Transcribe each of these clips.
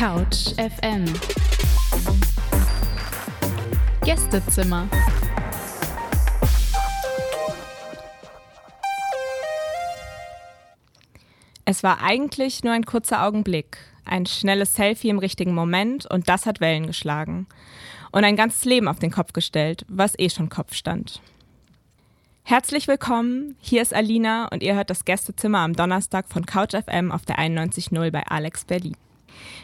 Couch FM Gästezimmer Es war eigentlich nur ein kurzer Augenblick, ein schnelles Selfie im richtigen Moment und das hat Wellen geschlagen. Und ein ganzes Leben auf den Kopf gestellt, was eh schon Kopf stand. Herzlich willkommen, hier ist Alina und ihr hört das Gästezimmer am Donnerstag von Couch FM auf der 91.0 bei Alex Berlin.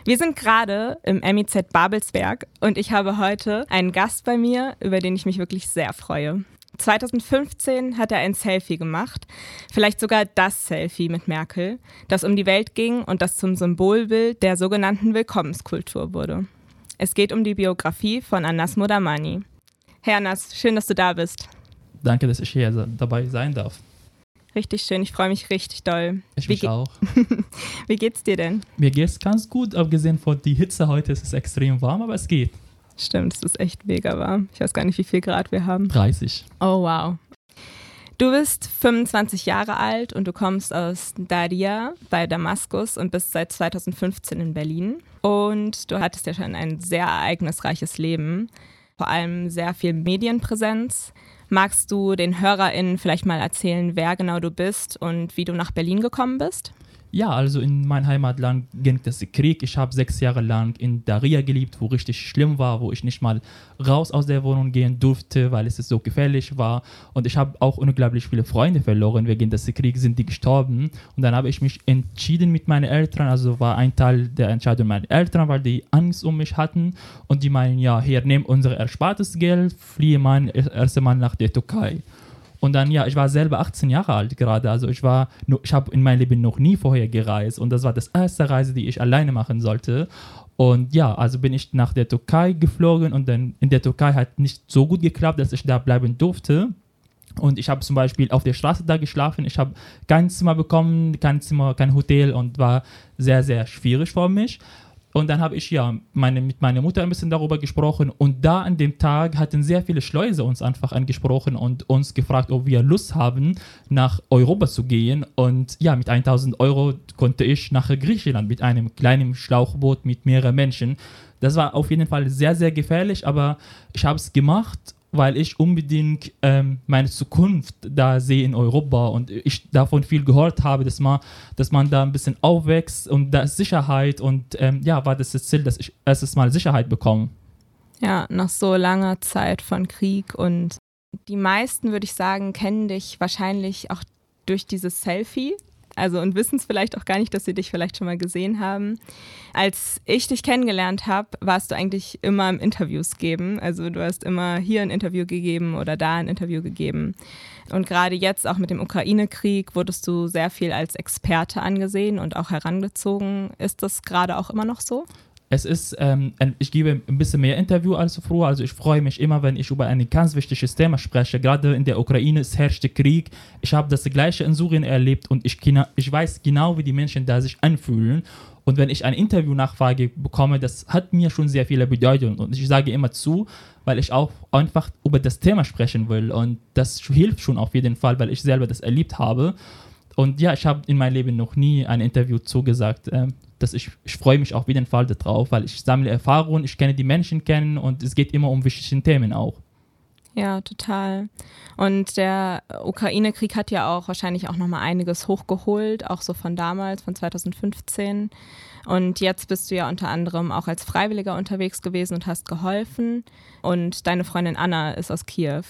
Wir sind gerade im MIZ Babelsberg und ich habe heute einen Gast bei mir, über den ich mich wirklich sehr freue. 2015 hat er ein Selfie gemacht, vielleicht sogar das Selfie mit Merkel, das um die Welt ging und das zum Symbolbild der sogenannten Willkommenskultur wurde. Es geht um die Biografie von Anas Modamani. Herr Anas, schön, dass du da bist. Danke, dass ich hier dabei sein darf. Richtig schön, ich freue mich richtig doll. Ich mich auch. Wie geht's dir denn? Mir geht's ganz gut, abgesehen von der Hitze heute ist es extrem warm, aber es geht. Stimmt, es ist echt mega warm. Ich weiß gar nicht, wie viel Grad wir haben. 30. Oh, wow. Du bist 25 Jahre alt und du kommst aus Daria bei Damaskus und bist seit 2015 in Berlin. Und du hattest ja schon ein sehr ereignisreiches Leben, vor allem sehr viel Medienpräsenz. Magst du den HörerInnen vielleicht mal erzählen, wer genau du bist und wie du nach Berlin gekommen bist? Ja, also in mein Heimatland ging das Krieg. Ich habe sechs Jahre lang in Daria gelebt, wo richtig schlimm war, wo ich nicht mal raus aus der Wohnung gehen durfte, weil es so gefährlich war. Und ich habe auch unglaublich viele Freunde verloren. Wegen des Krieges sind die gestorben. Und dann habe ich mich entschieden mit meinen Eltern. Also war ein Teil der Entscheidung meiner Eltern, weil die Angst um mich hatten. Und die meinen, ja, hier, nimm unser erspartes Geld, fliehe mein erst Mal nach der Türkei. Und dann, ja, ich war selber 18 Jahre alt gerade. Also ich war, ich habe in meinem Leben noch nie vorher gereist. Und das war das erste Reise, die ich alleine machen sollte. Und ja, also bin ich nach der Türkei geflogen und dann in der Türkei hat nicht so gut geklappt, dass ich da bleiben durfte. Und ich habe zum Beispiel auf der Straße da geschlafen. Ich habe kein Zimmer bekommen, kein Zimmer, kein Hotel und war sehr, sehr schwierig für mich. Und dann habe ich ja meine, mit meiner Mutter ein bisschen darüber gesprochen. Und da an dem Tag hatten sehr viele Schleuse uns einfach angesprochen und uns gefragt, ob wir Lust haben, nach Europa zu gehen. Und ja, mit 1000 Euro konnte ich nach Griechenland mit einem kleinen Schlauchboot mit mehreren Menschen. Das war auf jeden Fall sehr, sehr gefährlich, aber ich habe es gemacht weil ich unbedingt ähm, meine Zukunft da sehe in Europa und ich davon viel gehört habe, dass man, dass man da ein bisschen aufwächst und da ist Sicherheit und ähm, ja, war das das Ziel, dass ich erstes Mal Sicherheit bekomme. Ja, nach so langer Zeit von Krieg und die meisten, würde ich sagen, kennen dich wahrscheinlich auch durch dieses Selfie, also und wissen es vielleicht auch gar nicht, dass sie dich vielleicht schon mal gesehen haben. Als ich dich kennengelernt habe, warst du eigentlich immer im Interviews geben. Also du hast immer hier ein Interview gegeben oder da ein Interview gegeben. Und gerade jetzt auch mit dem Ukraine-Krieg wurdest du sehr viel als Experte angesehen und auch herangezogen. Ist das gerade auch immer noch so? Es ist, ähm, ich gebe ein bisschen mehr Interview als früher. Also ich freue mich immer, wenn ich über ein ganz wichtiges Thema spreche. Gerade in der Ukraine es herrscht Krieg. Ich habe das gleiche in Syrien erlebt und ich, ich weiß genau, wie die Menschen da sich anfühlen. Und wenn ich eine Interview-Nachfrage bekomme, das hat mir schon sehr viele Bedeutung. Und ich sage immer zu, weil ich auch einfach über das Thema sprechen will. Und das hilft schon auf jeden Fall, weil ich selber das erlebt habe. Und ja, ich habe in meinem Leben noch nie ein Interview zugesagt. Ähm, dass ich, ich freue mich auf jeden Fall darauf, weil ich sammle Erfahrungen, ich kenne die Menschen kennen und es geht immer um wichtige Themen auch. Ja, total. Und der Ukraine-Krieg hat ja auch wahrscheinlich auch nochmal einiges hochgeholt, auch so von damals, von 2015. Und jetzt bist du ja unter anderem auch als Freiwilliger unterwegs gewesen und hast geholfen. Und deine Freundin Anna ist aus Kiew.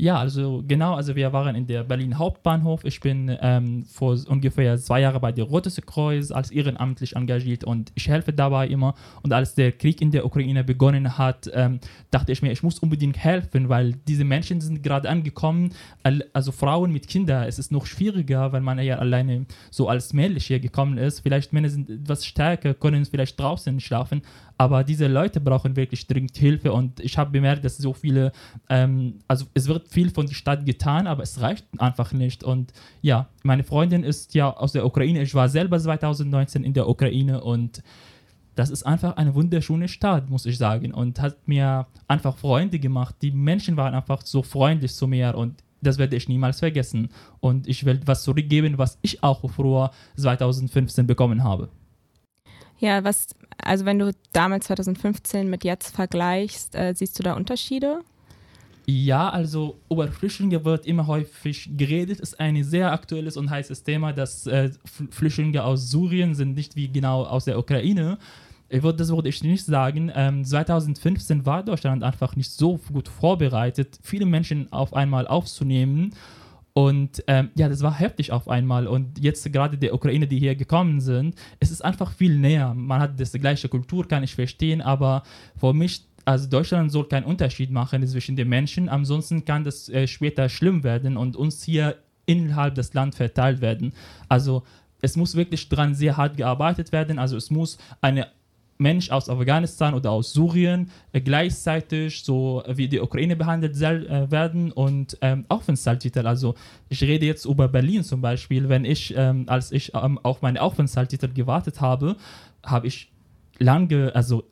Ja, also genau, also wir waren in der Berlin Hauptbahnhof. Ich bin ähm, vor ungefähr zwei Jahren bei der Rotes Kreuz als ehrenamtlich engagiert und ich helfe dabei immer. Und als der Krieg in der Ukraine begonnen hat, ähm, dachte ich mir, ich muss unbedingt helfen, weil diese Menschen sind gerade angekommen, also Frauen mit Kindern. Es ist noch schwieriger, weil man ja alleine so als männlich hier gekommen ist. Vielleicht Männer sind etwas stärker, können vielleicht draußen schlafen, aber diese Leute brauchen wirklich dringend Hilfe und ich habe bemerkt, dass so viele, ähm, also es wird viel von der Stadt getan, aber es reicht einfach nicht. Und ja, meine Freundin ist ja aus der Ukraine. Ich war selber 2019 in der Ukraine und das ist einfach eine wunderschöne Stadt, muss ich sagen. Und hat mir einfach Freunde gemacht. Die Menschen waren einfach so freundlich zu mir und das werde ich niemals vergessen. Und ich will was zurückgeben, was ich auch früher 2015 bekommen habe. Ja, was Also wenn du damals 2015 mit jetzt vergleichst, äh, siehst du da Unterschiede? Ja, also über Flüchtlinge wird immer häufig geredet. Ist ein sehr aktuelles und heißes Thema, dass äh, Flüchtlinge aus Syrien sind nicht wie genau aus der Ukraine. Ich würde, das würde ich nicht sagen. Ähm, 2015 war Deutschland einfach nicht so gut vorbereitet, viele Menschen auf einmal aufzunehmen. Und ähm, ja, das war heftig auf einmal. Und jetzt gerade die Ukraine, die hier gekommen sind, es ist einfach viel näher. Man hat das gleiche Kultur, kann ich verstehen, aber für mich also Deutschland soll keinen Unterschied machen zwischen den Menschen, ansonsten kann das äh, später schlimm werden und uns hier innerhalb des Landes verteilt werden. Also es muss wirklich dran sehr hart gearbeitet werden. Also es muss eine Mensch aus Afghanistan oder aus Syrien äh, gleichzeitig so wie die Ukraine behandelt äh, werden und ähm, Aufenthaltstitel. Also ich rede jetzt über Berlin zum Beispiel. Wenn ich, ähm, als ich ähm, auf meine Aufenthaltstitel gewartet habe, habe ich lange, also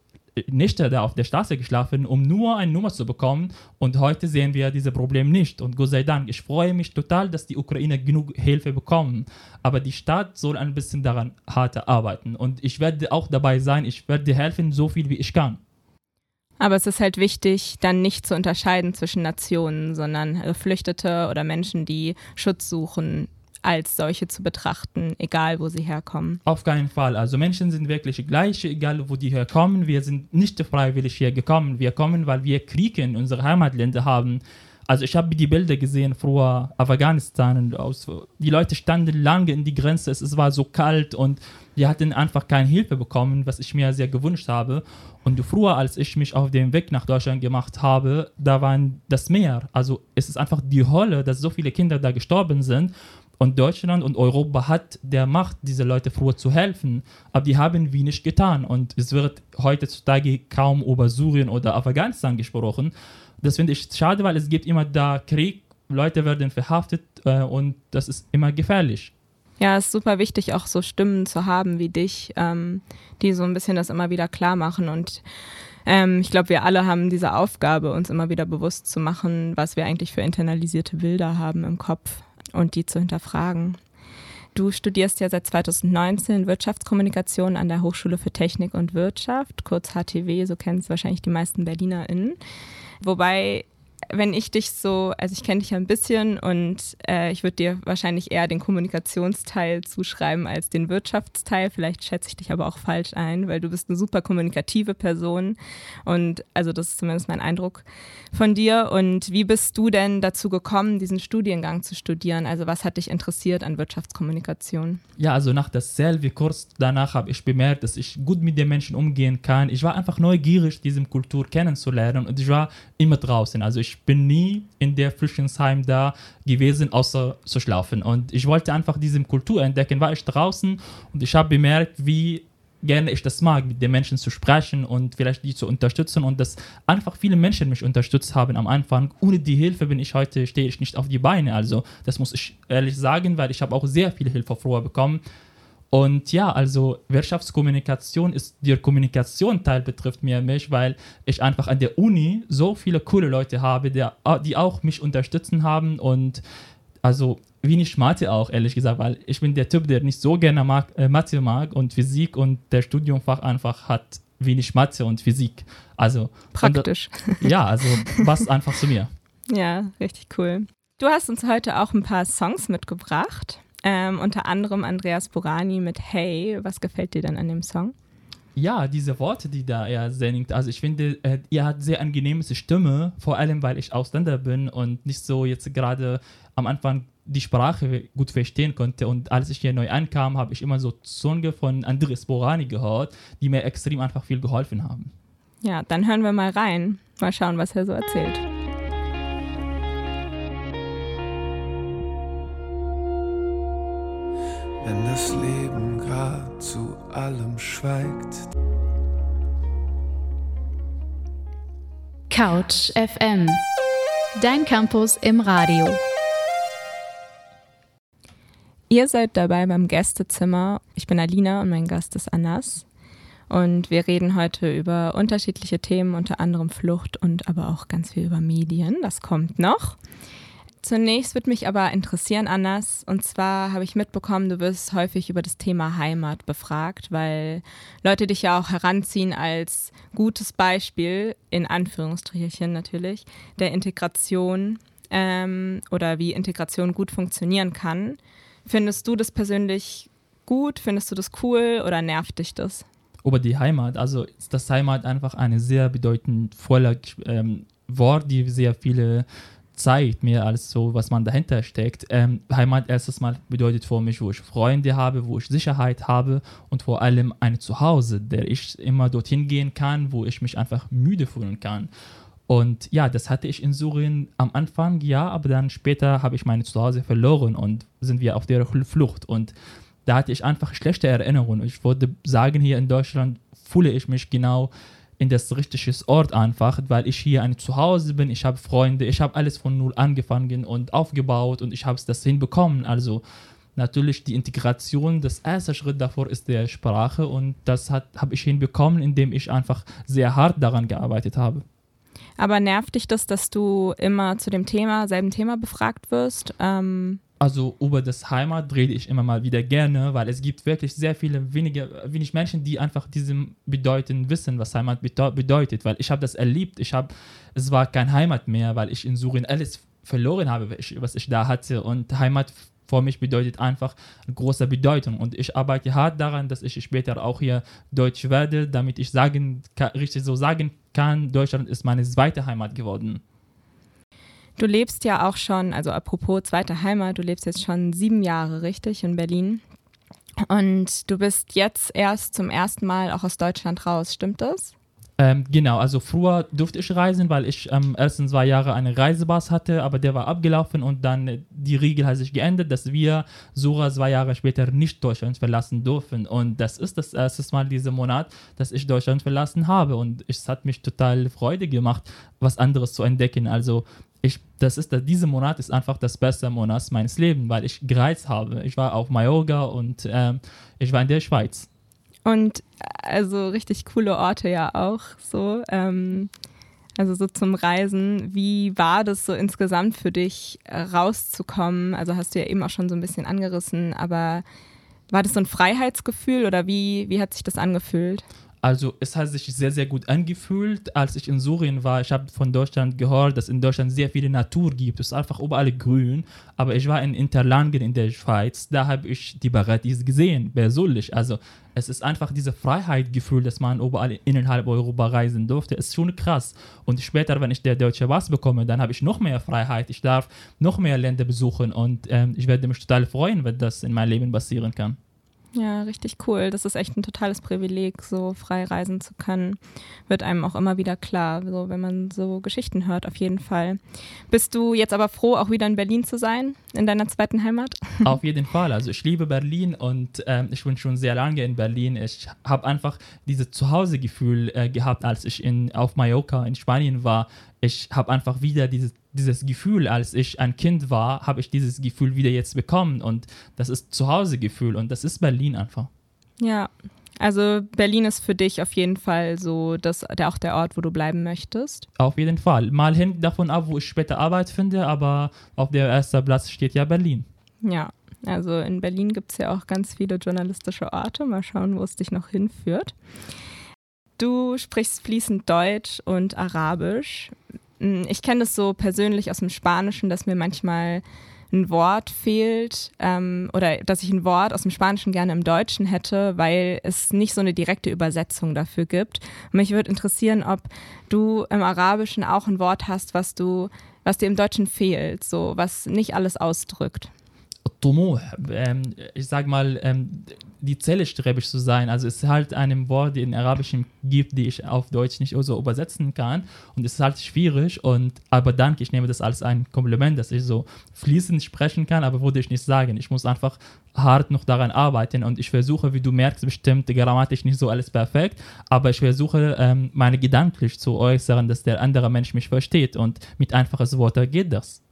Nächte da auf der Straße geschlafen, um nur eine Nummer zu bekommen. Und heute sehen wir dieses Problem nicht. Und Gott sei Dank, ich freue mich total, dass die Ukraine genug Hilfe bekommen. Aber die Stadt soll ein bisschen daran hart arbeiten. Und ich werde auch dabei sein, ich werde helfen, so viel wie ich kann. Aber es ist halt wichtig, dann nicht zu unterscheiden zwischen Nationen, sondern Geflüchtete oder Menschen, die Schutz suchen, als solche zu betrachten, egal wo sie herkommen. Auf keinen Fall. Also Menschen sind wirklich gleich, egal wo die herkommen. Wir sind nicht freiwillig hier gekommen. Wir kommen, weil wir Kriege in unseren Heimatländern haben. Also ich habe die Bilder gesehen früher Afghanistan und aus, die Leute standen lange in die Grenze, es, es war so kalt und die hatten einfach keine Hilfe bekommen, was ich mir sehr gewünscht habe. Und früher, als ich mich auf den Weg nach Deutschland gemacht habe, da war das Meer. Also es ist einfach die Hölle, dass so viele Kinder da gestorben sind. Und Deutschland und Europa hat der Macht, diese Leute früher zu helfen, aber die haben wenig getan. Und es wird heutzutage kaum über Syrien oder Afghanistan gesprochen. Das finde ich schade, weil es gibt immer da Krieg, Leute werden verhaftet äh, und das ist immer gefährlich. Ja, es ist super wichtig, auch so Stimmen zu haben wie dich, ähm, die so ein bisschen das immer wieder klar machen. Und ähm, ich glaube, wir alle haben diese Aufgabe, uns immer wieder bewusst zu machen, was wir eigentlich für internalisierte Bilder haben im Kopf und die zu hinterfragen. Du studierst ja seit 2019 Wirtschaftskommunikation an der Hochschule für Technik und Wirtschaft, kurz HTW, so kennen es wahrscheinlich die meisten BerlinerInnen. Wobei wenn ich dich so, also ich kenne dich ja ein bisschen und äh, ich würde dir wahrscheinlich eher den Kommunikationsteil zuschreiben als den Wirtschaftsteil. Vielleicht schätze ich dich aber auch falsch ein, weil du bist eine super kommunikative Person und also das ist zumindest mein Eindruck von dir. Und wie bist du denn dazu gekommen, diesen Studiengang zu studieren? Also was hat dich interessiert an Wirtschaftskommunikation? Ja, also nach dasselbe Kurs danach habe ich bemerkt, dass ich gut mit den Menschen umgehen kann. Ich war einfach neugierig, diese Kultur kennenzulernen und ich war immer draußen. Also ich bin nie in der Flüchtlingsheim da gewesen, außer zu schlafen. Und ich wollte einfach diese Kultur entdecken, war ich draußen und ich habe bemerkt, wie gerne ich das mag, mit den Menschen zu sprechen und vielleicht die zu unterstützen und dass einfach viele Menschen mich unterstützt haben am Anfang. Ohne die Hilfe bin ich heute, stehe ich nicht auf die Beine. Also das muss ich ehrlich sagen, weil ich habe auch sehr viel Hilfe früher bekommen. Und ja, also Wirtschaftskommunikation ist der Kommunikation-Teil betrifft mir mich, weil ich einfach an der Uni so viele coole Leute habe, die, die auch mich unterstützen haben und also wenig Mathe auch, ehrlich gesagt, weil ich bin der Typ, der nicht so gerne mag, äh, Mathe mag und Physik und der Studiumfach einfach hat wenig Mathe und Physik. Also praktisch. Und, ja, also passt einfach zu mir. Ja, richtig cool. Du hast uns heute auch ein paar Songs mitgebracht. Ähm, unter anderem Andreas Burani mit Hey. Was gefällt dir denn an dem Song? Ja, diese Worte, die da er singt. Also ich finde, äh, ihr hat sehr angenehme Stimme, vor allem weil ich Ausländer bin und nicht so jetzt gerade am Anfang die Sprache gut verstehen konnte. Und als ich hier neu ankam, habe ich immer so Songe von Andreas Borani gehört, die mir extrem einfach viel geholfen haben. Ja, dann hören wir mal rein. Mal schauen, was er so erzählt. Wenn das Leben grad zu allem schweigt. Couch FM. Dein Campus im Radio. Ihr seid dabei beim Gästezimmer. Ich bin Alina und mein Gast ist Anas. Und wir reden heute über unterschiedliche Themen, unter anderem Flucht und aber auch ganz viel über Medien. Das kommt noch. Zunächst würde mich aber interessieren, Annas, und zwar habe ich mitbekommen, du wirst häufig über das Thema Heimat befragt, weil Leute dich ja auch heranziehen als gutes Beispiel, in Anführungsstrichen natürlich, der Integration ähm, oder wie Integration gut funktionieren kann. Findest du das persönlich gut? Findest du das cool oder nervt dich das? Über die Heimat, also ist das Heimat einfach eine sehr bedeutend voller ähm, Wort, die sehr viele zeigt mir als so, was man dahinter steckt. Ähm, Heimat erstes Mal bedeutet für mich, wo ich Freunde habe, wo ich Sicherheit habe und vor allem ein Zuhause, der ich immer dorthin gehen kann, wo ich mich einfach müde fühlen kann. Und ja, das hatte ich in Syrien am Anfang, ja, aber dann später habe ich mein Zuhause verloren und sind wir auf der Flucht. Und da hatte ich einfach schlechte Erinnerungen. Ich würde sagen, hier in Deutschland fühle ich mich genau in das richtige Ort einfach, weil ich hier ein Zuhause bin, ich habe Freunde, ich habe alles von null angefangen und aufgebaut und ich habe es das hinbekommen. Also natürlich die Integration, das erste Schritt davor ist der Sprache und das habe ich hinbekommen, indem ich einfach sehr hart daran gearbeitet habe. Aber nervt dich das, dass du immer zu dem Thema, selben Thema befragt wirst? Ähm also über das Heimat rede ich immer mal wieder gerne, weil es gibt wirklich sehr viele wenige, wenig Menschen, die einfach diesem bedeuten wissen, was Heimat bedeutet. Weil ich habe das erlebt. Ich habe, es war kein Heimat mehr, weil ich in Syrien alles verloren habe, was ich da hatte. Und Heimat für mich bedeutet einfach große Bedeutung. Und ich arbeite hart daran, dass ich später auch hier Deutsch werde, damit ich sagen, richtig so sagen kann, Deutschland ist meine zweite Heimat geworden. Du lebst ja auch schon, also apropos zweite Heimat, du lebst jetzt schon sieben Jahre, richtig, in Berlin. Und du bist jetzt erst zum ersten Mal auch aus Deutschland raus, stimmt das? Ähm, genau, also früher durfte ich reisen, weil ich ähm, ersten zwei Jahre einen Reisepass hatte, aber der war abgelaufen und dann äh, die Regel hat sich geändert, dass wir sogar zwei Jahre später nicht Deutschland verlassen dürfen. Und das ist das erste Mal diesen Monat, dass ich Deutschland verlassen habe und es hat mich total Freude gemacht, was anderes zu entdecken. Also ich, das ist, dieser Monat ist einfach das beste Monat meines Lebens, weil ich gereist habe. Ich war auf Mallorca und ähm, ich war in der Schweiz. Und also richtig coole Orte ja auch so. Ähm, also so zum Reisen. Wie war das so insgesamt für dich rauszukommen? Also hast du ja eben auch schon so ein bisschen angerissen, aber war das so ein Freiheitsgefühl oder wie, wie hat sich das angefühlt? Also es hat sich sehr, sehr gut angefühlt, als ich in Syrien war. Ich habe von Deutschland gehört, dass in Deutschland sehr viele Natur gibt. Es ist einfach überall grün. Aber ich war in Interlangen in der Schweiz. Da habe ich die Paradies gesehen, persönlich. Also es ist einfach dieses Freiheitsgefühl, dass man überall innerhalb Europa reisen durfte. Es ist schon krass. Und später, wenn ich der deutsche Pass bekomme, dann habe ich noch mehr Freiheit. Ich darf noch mehr Länder besuchen und ähm, ich werde mich total freuen, wenn das in meinem Leben passieren kann. Ja, richtig cool. Das ist echt ein totales Privileg, so frei reisen zu können. Wird einem auch immer wieder klar, so wenn man so Geschichten hört, auf jeden Fall. Bist du jetzt aber froh, auch wieder in Berlin zu sein, in deiner zweiten Heimat? Auf jeden Fall. Also ich liebe Berlin und äh, ich bin schon sehr lange in Berlin. Ich habe einfach dieses Zuhausegefühl äh, gehabt, als ich in, auf Mallorca in Spanien war. Ich habe einfach wieder dieses dieses Gefühl, als ich ein Kind war, habe ich dieses Gefühl wieder jetzt bekommen und das ist Zuhausegefühl und das ist Berlin einfach. Ja, also Berlin ist für dich auf jeden Fall so das, der, auch der Ort, wo du bleiben möchtest. Auf jeden Fall. Mal hängt davon ab, wo ich später Arbeit finde, aber auf der ersten Platz steht ja Berlin. Ja, also in Berlin gibt es ja auch ganz viele journalistische Orte. Mal schauen, wo es dich noch hinführt. Du sprichst fließend Deutsch und Arabisch. Hm, ich kenne das so persönlich aus dem Spanischen, dass mir manchmal ein Wort fehlt ähm, oder dass ich ein Wort aus dem Spanischen gerne im Deutschen hätte, weil es nicht so eine direkte Übersetzung dafür gibt. Und mich würde interessieren, ob du im Arabischen auch ein Wort hast, was du, was dir im Deutschen fehlt, so was nicht alles ausdrückt. Ähm, ich sag mal, ähm, die Zelle strebig zu sein. Also es ist halt ein Wort, die in Arabisch gibt, die ich auf Deutsch nicht so übersetzen kann. Und es ist halt schwierig. Und aber danke, ich nehme das als ein Kompliment, dass ich so fließend sprechen kann, aber würde ich nicht sagen. Ich muss einfach hart noch daran arbeiten und ich versuche, wie du merkst, bestimmt grammatisch nicht so alles perfekt, aber ich versuche, ähm, meine gedanklich zu äußern, dass der andere Mensch mich versteht und mit einfaches Wort geht das.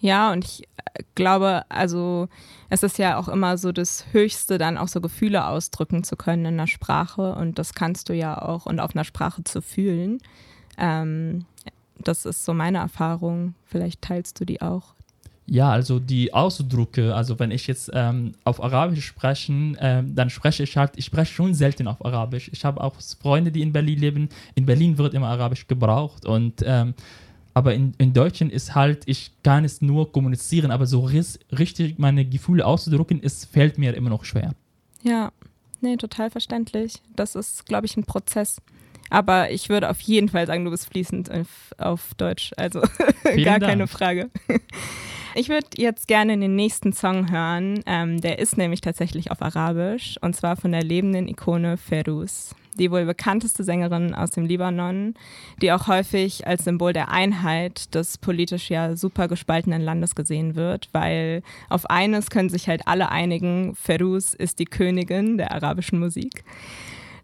Ja, und ich äh, glaube, also es ist ja auch immer so das Höchste, dann auch so Gefühle ausdrücken zu können in einer Sprache. Und das kannst du ja auch und auf einer Sprache zu fühlen. Ähm, das ist so meine Erfahrung. Vielleicht teilst du die auch. Ja, also die Ausdrücke, also wenn ich jetzt ähm, auf Arabisch spreche, ähm, dann spreche ich halt, ich spreche schon selten auf Arabisch. Ich habe auch Freunde, die in Berlin leben. In Berlin wird immer Arabisch gebraucht und ähm, aber in, in Deutschen ist halt, ich kann es nur kommunizieren, aber so ris- richtig meine Gefühle auszudrücken, es fällt mir immer noch schwer. Ja, nee, total verständlich. Das ist, glaube ich, ein Prozess. Aber ich würde auf jeden Fall sagen, du bist fließend auf, auf Deutsch. Also gar Dank. keine Frage. Ich würde jetzt gerne den nächsten Song hören. Ähm, der ist nämlich tatsächlich auf Arabisch und zwar von der lebenden Ikone Feruz, die wohl bekannteste Sängerin aus dem Libanon, die auch häufig als Symbol der Einheit des politisch ja super gespaltenen Landes gesehen wird, weil auf eines können sich halt alle einigen, Feruz ist die Königin der arabischen Musik.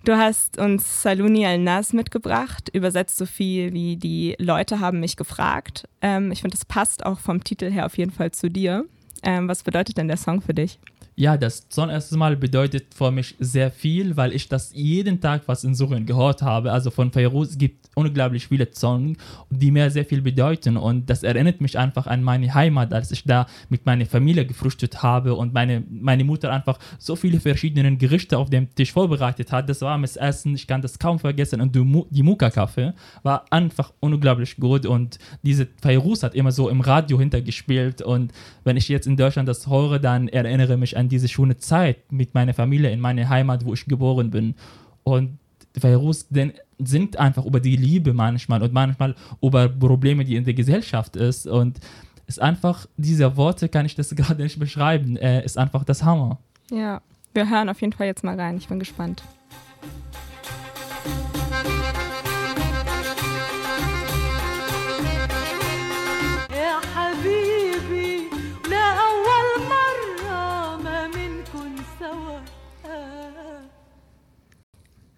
Du hast uns Saluni al-Nas mitgebracht, übersetzt so viel wie die Leute haben mich gefragt. Ähm, ich finde, das passt auch vom Titel her auf jeden Fall zu dir. Ähm, was bedeutet denn der Song für dich? Ja, das zum ersten Mal bedeutet für mich sehr viel, weil ich das jeden Tag was in Syrien gehört habe. Also von Fairuz gibt unglaublich viele Songs, die mir sehr viel bedeuten und das erinnert mich einfach an meine Heimat, als ich da mit meiner Familie gefrühstückt habe und meine, meine Mutter einfach so viele verschiedene Gerichte auf dem Tisch vorbereitet hat. Das warmes Essen, ich kann das kaum vergessen und die Muka-Kaffee war einfach unglaublich gut und diese Fairuz hat immer so im Radio hintergespielt und wenn ich jetzt in Deutschland das höre, dann erinnere mich an diese schöne Zeit mit meiner Familie in meiner Heimat, wo ich geboren bin. Und den singt einfach über die Liebe manchmal und manchmal über Probleme, die in der Gesellschaft ist. Und ist einfach, diese Worte kann ich das gerade nicht beschreiben. Äh, ist einfach das Hammer. Ja, wir hören auf jeden Fall jetzt mal rein. Ich bin gespannt.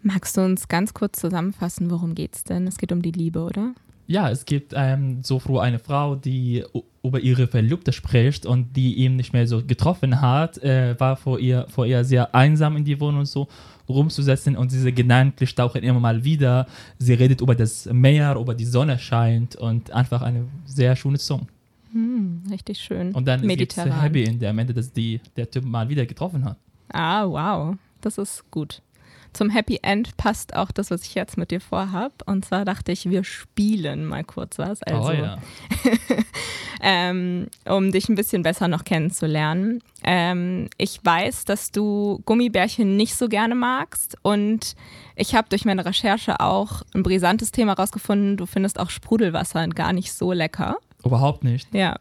Magst du uns ganz kurz zusammenfassen, worum geht's denn? Es geht um die Liebe, oder? Ja, es gibt ähm, so früh eine Frau, die über ihre Verlobte spricht und die ihn nicht mehr so getroffen hat, äh, war vor ihr, vor ihr sehr einsam in die Wohnung so rumzusetzen und diese Gedanken tauchen immer mal wieder. Sie redet über das Meer, über die Sonne scheint und einfach eine sehr schöne Song. Hm, richtig schön. Und dann gibt es. Happy End am Ende, dass die, der Typ mal wieder getroffen hat. Ah, wow. Das ist gut. Zum Happy End passt auch das, was ich jetzt mit dir vorhab. Und zwar dachte ich, wir spielen mal kurz was. Also, oh ja. ähm, um dich ein bisschen besser noch kennenzulernen. Ähm, ich weiß, dass du Gummibärchen nicht so gerne magst und ich habe durch meine Recherche auch ein brisantes Thema rausgefunden. Du findest auch Sprudelwasser gar nicht so lecker. Überhaupt nicht. Ja.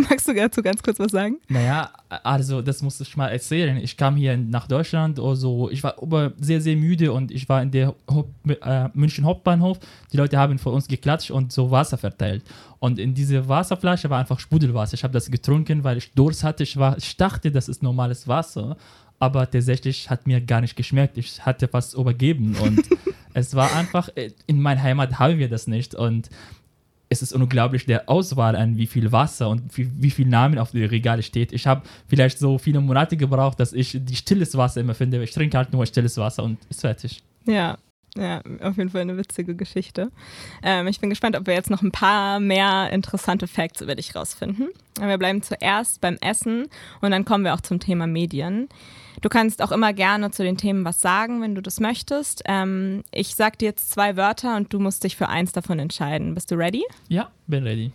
Magst du dazu ganz kurz was sagen? Naja, also das muss ich mal erzählen. Ich kam hier nach Deutschland, also ich war aber sehr, sehr müde und ich war in der Haupt, äh, München Hauptbahnhof. Die Leute haben vor uns geklatscht und so Wasser verteilt. Und in diese Wasserflasche war einfach Sprudelwasser. Ich habe das getrunken, weil ich Durst hatte. Ich, war, ich dachte, das ist normales Wasser, aber tatsächlich hat mir gar nicht geschmeckt. Ich hatte was übergeben und es war einfach, äh, in meiner Heimat haben wir das nicht und es ist unglaublich der Auswahl an wie viel Wasser und wie, wie viel Namen auf den Regale steht. Ich habe vielleicht so viele Monate gebraucht, dass ich die stilles Wasser immer finde. Ich trinke halt nur stilles Wasser und ist fertig. Ja, ja, auf jeden Fall eine witzige Geschichte. Ähm, ich bin gespannt, ob wir jetzt noch ein paar mehr interessante Facts über dich rausfinden. Wir bleiben zuerst beim Essen und dann kommen wir auch zum Thema Medien. Du kannst auch immer gerne zu den Themen was sagen, wenn du das möchtest. Ähm, ich sag dir jetzt zwei Wörter und du musst dich für eins davon entscheiden. Bist du ready? Ja, bin ready.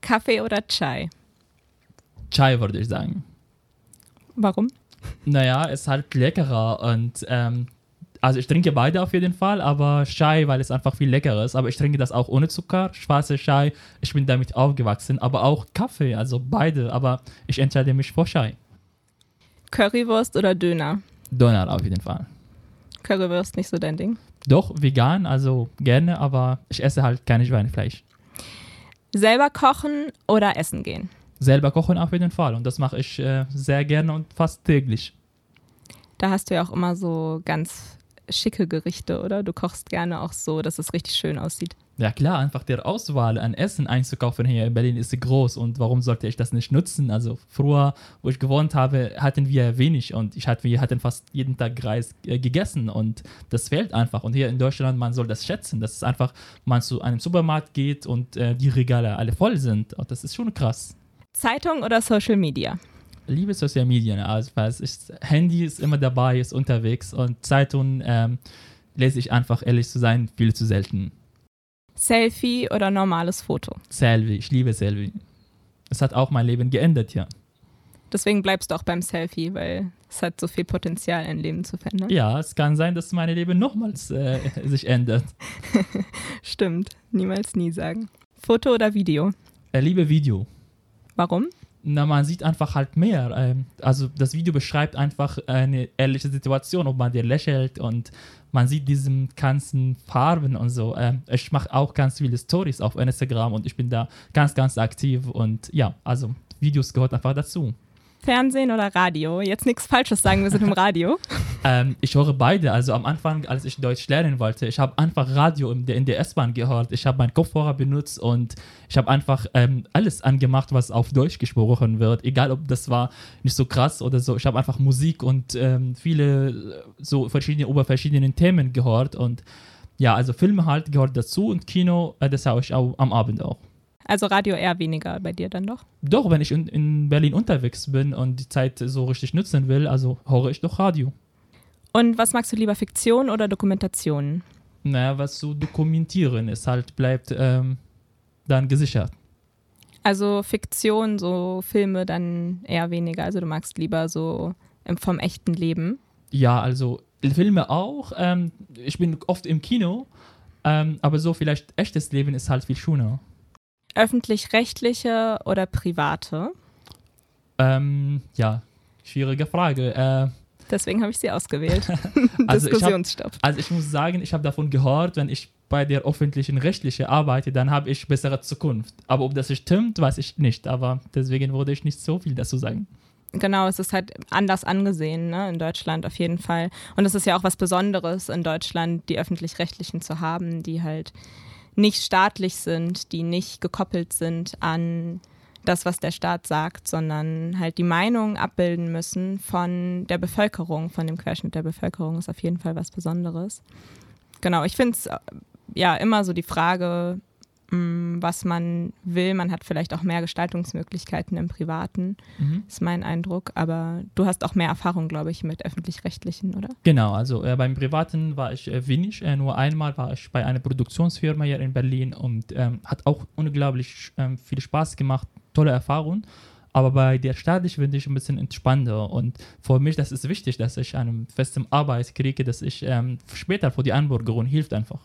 Kaffee oder Chai? Chai würde ich sagen. Warum? Naja, ist halt leckerer und ähm, also ich trinke beide auf jeden Fall, aber Chai, weil es einfach viel leckerer ist. Aber ich trinke das auch ohne Zucker, schwarze Chai. Ich bin damit aufgewachsen, aber auch Kaffee, also beide. Aber ich entscheide mich für Chai. Currywurst oder Döner? Döner auf jeden Fall. Currywurst nicht so dein Ding. Doch, vegan, also gerne, aber ich esse halt kein Schweinefleisch. Selber kochen oder essen gehen? Selber kochen auf jeden Fall und das mache ich äh, sehr gerne und fast täglich. Da hast du ja auch immer so ganz schicke Gerichte, oder? Du kochst gerne auch so, dass es richtig schön aussieht. Ja klar, einfach der Auswahl an Essen einzukaufen hier in Berlin ist groß und warum sollte ich das nicht nutzen? Also früher, wo ich gewohnt habe, hatten wir wenig und ich hatte, wir hatten fast jeden Tag Reis äh, gegessen und das fehlt einfach. Und hier in Deutschland, man soll das schätzen, dass es einfach, man zu einem Supermarkt geht und äh, die Regale alle voll sind. Und das ist schon krass. Zeitung oder Social Media? Liebe Social Media, also was ist, Handy ist immer dabei, ist unterwegs und Zeitungen ähm, lese ich einfach, ehrlich zu sein, viel zu selten. Selfie oder normales Foto? Selfie, ich liebe Selfie. Es hat auch mein Leben geändert, ja. Deswegen bleibst du auch beim Selfie, weil es hat so viel Potenzial, ein Leben zu verändern. Ja, es kann sein, dass mein Leben nochmals äh, sich ändert. Stimmt, niemals nie sagen. Foto oder Video? Äh, liebe Video. Warum? Na, man sieht einfach halt mehr. Ähm, also das Video beschreibt einfach eine ehrliche Situation, ob man dir lächelt und man sieht diese ganzen Farben und so. Ähm, ich mache auch ganz viele Stories auf Instagram und ich bin da ganz, ganz aktiv und ja, also Videos gehört einfach dazu. Fernsehen oder Radio? Jetzt nichts Falsches sagen, wir sind im Radio. Ähm, ich höre beide. Also am Anfang, als ich Deutsch lernen wollte, ich habe einfach Radio in der, der S-Bahn gehört. Ich habe meinen Kopfhörer benutzt und ich habe einfach ähm, alles angemacht, was auf Deutsch gesprochen wird. Egal, ob das war nicht so krass oder so. Ich habe einfach Musik und ähm, viele äh, so verschiedene über verschiedenen Themen gehört und ja, also Filme halt gehört dazu und Kino, äh, das habe ich auch am Abend auch. Also Radio eher weniger bei dir dann doch. Doch, wenn ich in, in Berlin unterwegs bin und die Zeit so richtig nutzen will, also höre ich doch Radio. Und was magst du lieber, Fiktion oder Dokumentation? Naja, was zu dokumentieren ist halt, bleibt ähm, dann gesichert. Also Fiktion, so Filme dann eher weniger. Also du magst lieber so vom echten Leben. Ja, also Filme auch. Ähm, ich bin oft im Kino, ähm, aber so vielleicht echtes Leben ist halt viel schöner. Öffentlich-rechtliche oder private? Ähm, ja, schwierige Frage. Äh, Deswegen habe ich sie ausgewählt. Also ich hab- Diskussionsstopp. also ich muss sagen, ich habe davon gehört, wenn ich bei der öffentlichen rechtlichen arbeite, dann habe ich bessere Zukunft. Aber ob das stimmt, weiß ich nicht. Aber deswegen würde ich nicht so viel dazu sagen. Genau, es ist halt anders angesehen, ne, in Deutschland auf jeden Fall. Und es ist ja auch was Besonderes in Deutschland, die öffentlich-rechtlichen zu haben, die halt nicht staatlich sind, die nicht gekoppelt sind an das, was der Staat sagt, sondern halt die Meinung abbilden müssen von der Bevölkerung, von dem Querschnitt der Bevölkerung, ist auf jeden Fall was Besonderes. Genau, ich finde es ja immer so die Frage, was man will. Man hat vielleicht auch mehr Gestaltungsmöglichkeiten im Privaten Mhm. ist mein Eindruck. Aber du hast auch mehr Erfahrung, glaube ich, mit öffentlich-rechtlichen, oder? Genau, also äh, beim Privaten war ich äh, wenig. Äh, nur einmal war ich bei einer Produktionsfirma hier in Berlin und ähm, hat auch unglaublich ähm, viel Spaß gemacht, tolle Erfahrung. Aber bei der staatlichen bin ich ein bisschen entspannter und für mich das ist wichtig, dass ich eine feste Arbeit kriege, dass ich ähm, später für die Einbürgerung hilft einfach.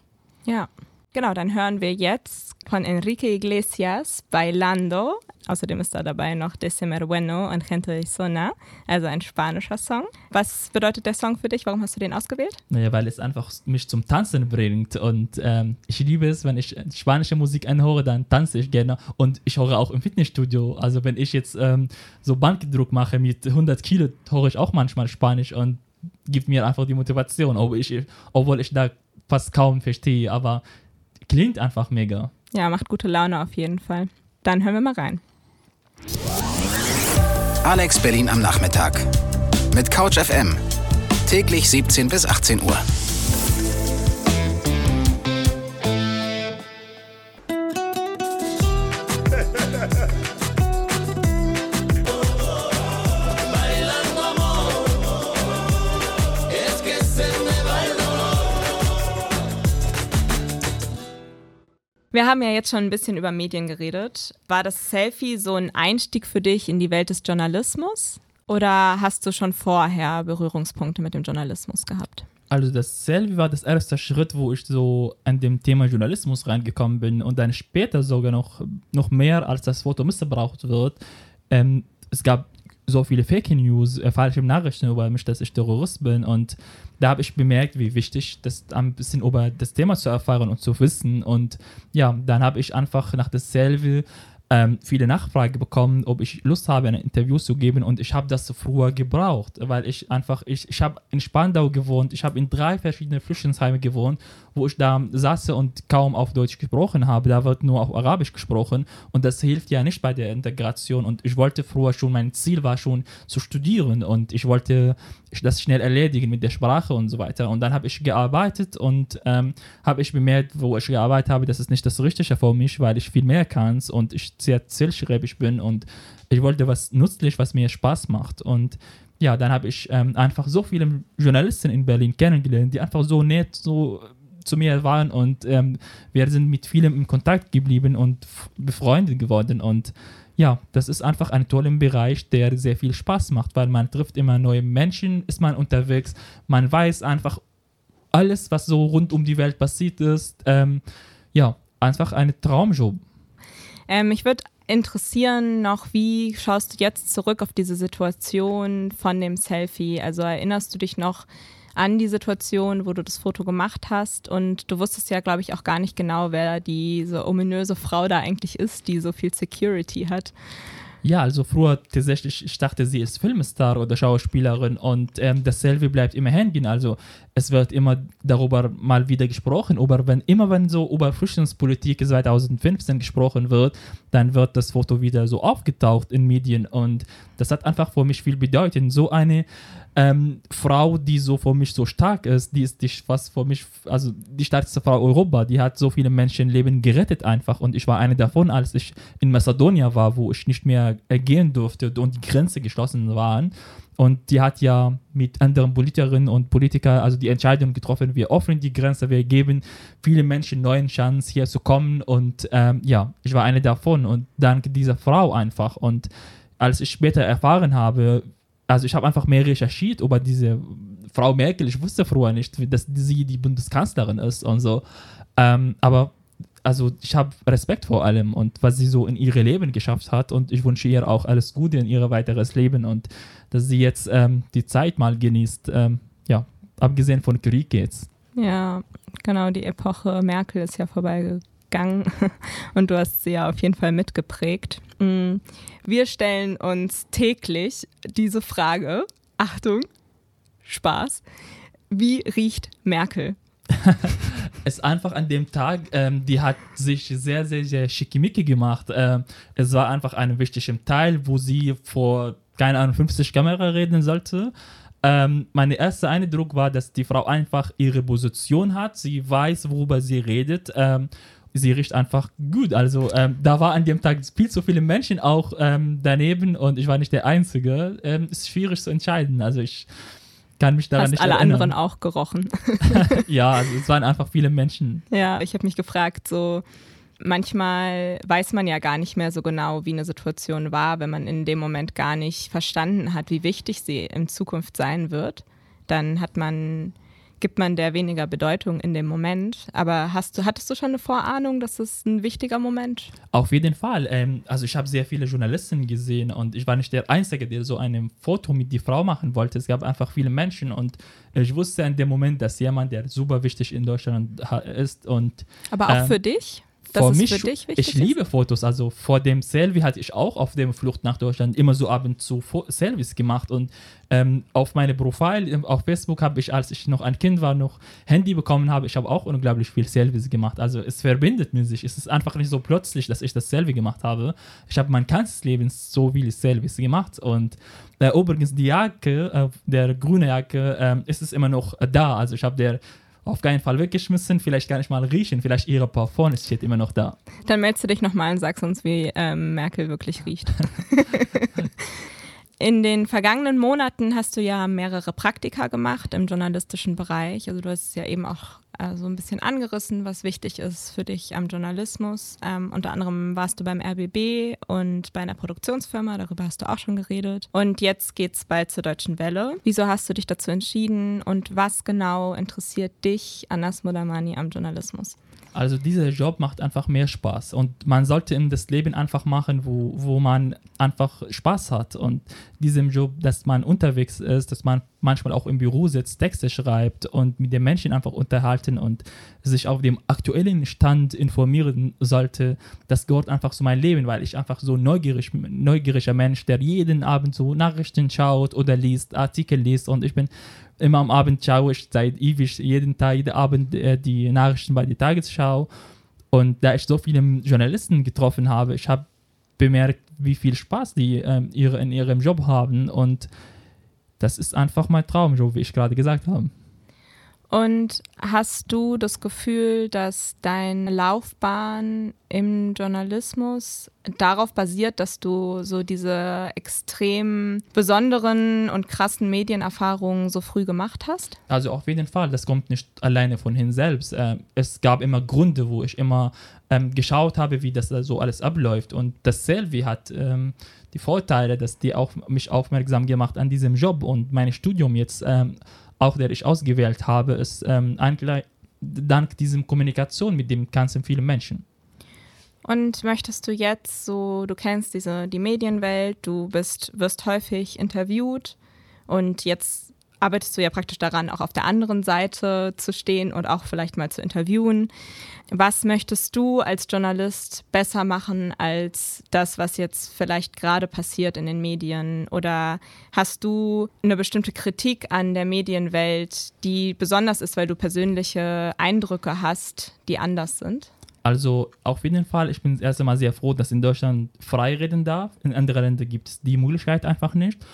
Ja. Genau, dann hören wir jetzt von Enrique Iglesias Bailando. Außerdem ist da dabei noch December Bueno und Gente de Zona, also ein spanischer Song. Was bedeutet der Song für dich? Warum hast du den ausgewählt? Naja, weil es einfach mich zum Tanzen bringt und ähm, ich liebe es, wenn ich spanische Musik anhöre, dann tanze ich gerne und ich höre auch im Fitnessstudio. Also wenn ich jetzt ähm, so Bankdruck mache mit 100 Kilo, höre ich auch manchmal Spanisch und gibt mir einfach die Motivation, obwohl ich, obwohl ich da fast kaum verstehe, aber klingt einfach mega. Ja, macht gute Laune auf jeden Fall. Dann hören wir mal rein. Alex Berlin am Nachmittag. Mit Couch FM. Täglich 17 bis 18 Uhr. Wir haben ja jetzt schon ein bisschen über Medien geredet. War das Selfie so ein Einstieg für dich in die Welt des Journalismus? Oder hast du schon vorher Berührungspunkte mit dem Journalismus gehabt? Also das Selfie war das erste Schritt, wo ich so an dem Thema Journalismus reingekommen bin und dann später sogar noch, noch mehr, als das Foto missbraucht wird. Ähm, es gab so viele Fake News, äh, falsche Nachrichten über mich, dass ich Terrorist bin und da habe ich bemerkt, wie wichtig das ein bisschen über das Thema zu erfahren und zu wissen. Und ja, dann habe ich einfach nach das Selfie äh, ähm, viele Nachfragen bekommen, ob ich Lust habe, ein Interview zu geben. Und ich habe das früher gebraucht, weil ich einfach, ich, ich habe in Spandau gewohnt, ich habe in drei verschiedenen Flüchtlingsheimen gewohnt, wo ich da saß und kaum auf Deutsch gesprochen habe, da wird nur auf Arabisch gesprochen. Und das hilft ja nicht bei der Integration. Und ich wollte früher schon, mein Ziel war schon zu studieren. Und ich wollte das schnell erledigen mit der Sprache und so weiter. Und dann habe ich gearbeitet und ähm, habe ich bemerkt, wo ich gearbeitet habe, das ist nicht das Richtige für mich, weil ich viel mehr kann und ich sehr zielstrebig bin. Und ich wollte was nützlich, was mir Spaß macht. Und ja, dann habe ich ähm, einfach so viele Journalisten in Berlin kennengelernt, die einfach so nett, so zu mir waren und ähm, wir sind mit vielen in Kontakt geblieben und befreundet geworden und ja, das ist einfach ein toller Bereich, der sehr viel Spaß macht, weil man trifft immer neue Menschen, ist man unterwegs, man weiß einfach alles, was so rund um die Welt passiert ist. Ähm, ja, einfach eine Traumjob. Ähm, mich würde interessieren noch, wie schaust du jetzt zurück auf diese Situation von dem Selfie? Also erinnerst du dich noch an die Situation, wo du das Foto gemacht hast und du wusstest ja, glaube ich, auch gar nicht genau, wer diese ominöse Frau da eigentlich ist, die so viel Security hat. Ja, also früher tatsächlich, ich dachte, sie ist Filmstar oder Schauspielerin und ähm, dasselbe bleibt immer hängen. Also es wird immer darüber mal wieder gesprochen, aber wenn immer wenn so über Flüchtlingspolitik 2015 gesprochen wird, dann wird das Foto wieder so aufgetaucht in Medien und das hat einfach für mich viel bedeutet. So eine ähm, Frau, die so für mich so stark ist, die ist die, was für mich, also die stärkste Frau Europa, die hat so viele Menschenleben gerettet einfach und ich war eine davon, als ich in Mazedonien war, wo ich nicht mehr gehen durfte und die Grenze geschlossen waren. Und die hat ja mit anderen Politikerinnen und Politikern also die Entscheidung getroffen, wir öffnen die Grenze, wir geben vielen Menschen neuen Chance hier zu kommen. Und ähm, ja, ich war eine davon und dank dieser Frau einfach. Und als ich später erfahren habe, also ich habe einfach mehr recherchiert über diese Frau Merkel. Ich wusste früher nicht, dass sie die Bundeskanzlerin ist und so. Ähm, aber also ich habe Respekt vor allem und was sie so in ihrem Leben geschafft hat und ich wünsche ihr auch alles Gute in ihr weiteres Leben und dass sie jetzt ähm, die Zeit mal genießt. Ähm, ja, abgesehen von Krieg jetzt. Ja, genau, die Epoche Merkel ist ja vorbeigegangen und du hast sie ja auf jeden Fall mitgeprägt. Mm, wir stellen uns täglich diese Frage, Achtung, Spaß, wie riecht Merkel? es einfach an dem Tag, ähm, die hat sich sehr, sehr, sehr schickimicki gemacht. Ähm, es war einfach ein wichtiger Teil, wo sie vor, keine Ahnung, 50 Kamera reden sollte. Ähm, mein erster Eindruck war, dass die Frau einfach ihre Position hat. Sie weiß, worüber sie redet. Ähm, sie riecht einfach gut. Also ähm, da war an dem Tag viel zu viele Menschen auch ähm, daneben und ich war nicht der Einzige. Ähm, ist schwierig zu entscheiden. Also ich kann mich daran Hast nicht alle erinnern. anderen auch gerochen. ja, also es waren einfach viele Menschen. Ja, ich habe mich gefragt, so manchmal weiß man ja gar nicht mehr so genau, wie eine Situation war, wenn man in dem Moment gar nicht verstanden hat, wie wichtig sie in Zukunft sein wird. Dann hat man gibt man der weniger Bedeutung in dem Moment. Aber hast du, hattest du schon eine Vorahnung, dass es ein wichtiger Moment? Auf jeden Fall. Ähm, also ich habe sehr viele Journalisten gesehen und ich war nicht der Einzige, der so ein Foto mit die Frau machen wollte. Es gab einfach viele Menschen und ich wusste in dem Moment, dass jemand, der super wichtig in Deutschland ist und aber auch ähm, für dich? Für mich, für ich liebe ist? Fotos. Also vor dem Selfie hatte ich auch auf dem Flucht nach Deutschland immer so ab und zu Selfies gemacht. Und ähm, auf meine Profil auf Facebook habe ich, als ich noch ein Kind war, noch Handy bekommen habe. Ich habe auch unglaublich viel Selfies gemacht. Also es verbindet mir sich. Es ist einfach nicht so plötzlich, dass ich das Selfie gemacht habe. Ich habe mein ganzes Leben so viele Selfies gemacht. Und äh, übrigens die Jacke, äh, der grüne Jacke, äh, ist es immer noch da. Also ich habe der auf keinen Fall weggeschmissen, vielleicht gar nicht mal riechen, vielleicht ihre Parfum ist steht immer noch da. Dann meldest du dich nochmal und sagst uns, wie ähm, Merkel wirklich riecht. In den vergangenen Monaten hast du ja mehrere Praktika gemacht im journalistischen Bereich. Also du hast es ja eben auch äh, so ein bisschen angerissen, was wichtig ist für dich am Journalismus. Ähm, unter anderem warst du beim RBB und bei einer Produktionsfirma, darüber hast du auch schon geredet. Und jetzt geht es bald zur Deutschen Welle. Wieso hast du dich dazu entschieden und was genau interessiert dich, Anas Modamani, am Journalismus? Also dieser Job macht einfach mehr Spaß. Und man sollte in das Leben einfach machen, wo, wo man einfach Spaß hat. Und diesem Job, dass man unterwegs ist, dass man manchmal auch im Büro sitzt, Texte schreibt und mit den Menschen einfach unterhalten und sich auf dem aktuellen Stand informieren sollte, das gehört einfach zu meinem Leben, weil ich einfach so neugierig, neugieriger Mensch, der jeden Abend so Nachrichten schaut oder liest, Artikel liest. Und ich bin immer am Abend schaue ich seit ewig jeden Tag, jeden Abend äh, die Nachrichten bei der Tagesschau und da ich so viele Journalisten getroffen habe, ich habe bemerkt, wie viel Spaß die ähm, ihre, in ihrem Job haben. Und das ist einfach mein Traumjob, wie ich gerade gesagt habe. Und hast du das Gefühl, dass deine Laufbahn im Journalismus darauf basiert, dass du so diese extrem besonderen und krassen Medienerfahrungen so früh gemacht hast? Also auf jeden Fall, das kommt nicht alleine von hin selbst. Ähm, es gab immer Gründe, wo ich immer ähm, geschaut habe, wie das so alles abläuft. Und das Selvi hat ähm, die Vorteile, dass die auch mich aufmerksam gemacht an diesem Job und mein Studium jetzt ähm, auch der ich ausgewählt habe, ist ähm, eigentlich dank dieser Kommunikation mit dem ganzen vielen Menschen. Und möchtest du jetzt so, du kennst diese die Medienwelt, du bist wirst häufig interviewt und jetzt arbeitest du ja praktisch daran, auch auf der anderen Seite zu stehen und auch vielleicht mal zu interviewen. Was möchtest du als Journalist besser machen als das, was jetzt vielleicht gerade passiert in den Medien? Oder hast du eine bestimmte Kritik an der Medienwelt, die besonders ist, weil du persönliche Eindrücke hast, die anders sind? Also auf jeden Fall, ich bin erst einmal sehr froh, dass in Deutschland frei reden darf. In anderen Ländern gibt es die Möglichkeit einfach nicht.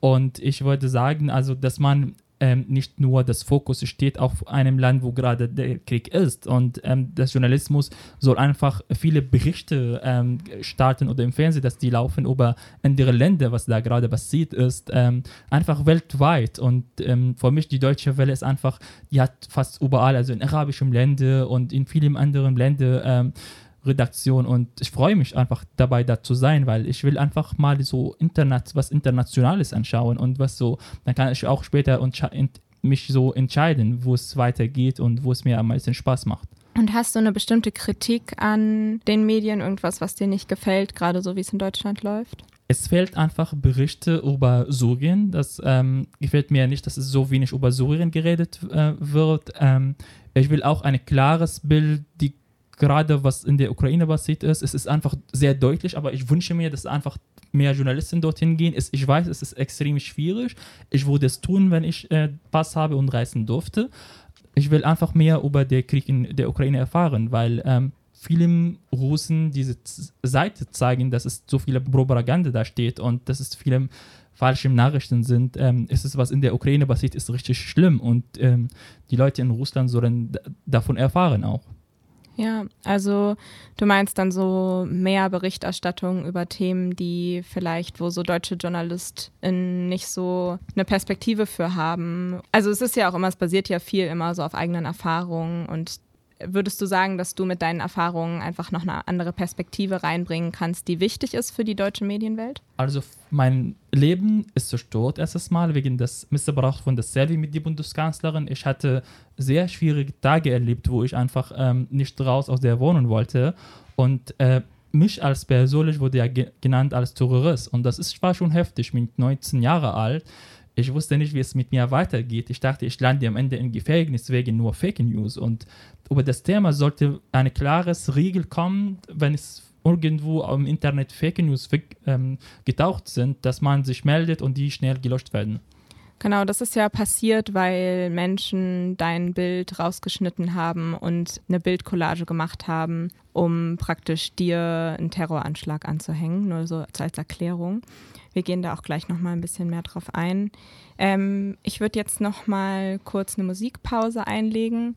Und ich würde sagen, also, dass man ähm, nicht nur das Fokus steht auf einem Land, wo gerade der Krieg ist. Und ähm, der Journalismus soll einfach viele Berichte ähm, starten oder im Fernsehen, dass die laufen über andere Länder, was da gerade passiert ist, ähm, einfach weltweit. Und ähm, für mich die deutsche Welle ist einfach, die hat fast überall, also in arabischen Ländern und in vielen anderen Ländern ähm, Redaktion und ich freue mich einfach dabei da zu sein, weil ich will einfach mal so Internet, was Internationales anschauen und was so, dann kann ich auch später mich so entscheiden, wo es weitergeht und wo es mir am meisten Spaß macht. Und hast du eine bestimmte Kritik an den Medien, irgendwas, was dir nicht gefällt, gerade so wie es in Deutschland läuft? Es fehlt einfach Berichte über Syrien. Das ähm, gefällt mir nicht, dass es so wenig über Syrien geredet äh, wird. Ähm, ich will auch ein klares Bild, die gerade was in der Ukraine passiert ist, es ist einfach sehr deutlich, aber ich wünsche mir, dass einfach mehr Journalisten dorthin gehen. ich weiß, es ist extrem schwierig. Ich würde es tun, wenn ich äh, Pass habe und reisen durfte. Ich will einfach mehr über den Krieg in der Ukraine erfahren, weil ähm, vielen Russen diese Seite zeigen, dass es so viele Propaganda da steht und dass es viele falsche Nachrichten sind. Ähm, ist es, was in der Ukraine passiert, ist richtig schlimm und ähm, die Leute in Russland sollen davon erfahren auch. Ja, also du meinst dann so mehr Berichterstattung über Themen, die vielleicht, wo so deutsche JournalistInnen nicht so eine Perspektive für haben. Also es ist ja auch immer, es basiert ja viel immer so auf eigenen Erfahrungen und würdest du sagen, dass du mit deinen Erfahrungen einfach noch eine andere Perspektive reinbringen kannst, die wichtig ist für die deutsche Medienwelt? Also mein Leben ist zerstört erstes Mal wegen des Missbrauchs von der Selvi mit der Bundeskanzlerin. Ich hatte sehr schwierige Tage erlebt, wo ich einfach ähm, nicht raus aus der Wohnung wollte und äh, mich als persönlich wurde ja genannt als Terrorist und das ist, war schon heftig, mit 19 Jahre alt. Ich wusste nicht, wie es mit mir weitergeht. Ich dachte, ich lande am Ende im Gefängnis wegen nur Fake News. Und über das Thema sollte eine klares Regel kommen, wenn es irgendwo im Internet Fake News ähm, getaucht sind, dass man sich meldet und die schnell gelöscht werden. Genau, das ist ja passiert, weil Menschen dein Bild rausgeschnitten haben und eine Bildcollage gemacht haben, um praktisch dir einen Terroranschlag anzuhängen, nur so als Erklärung. Wir gehen da auch gleich nochmal ein bisschen mehr drauf ein. Ähm, ich würde jetzt nochmal kurz eine Musikpause einlegen.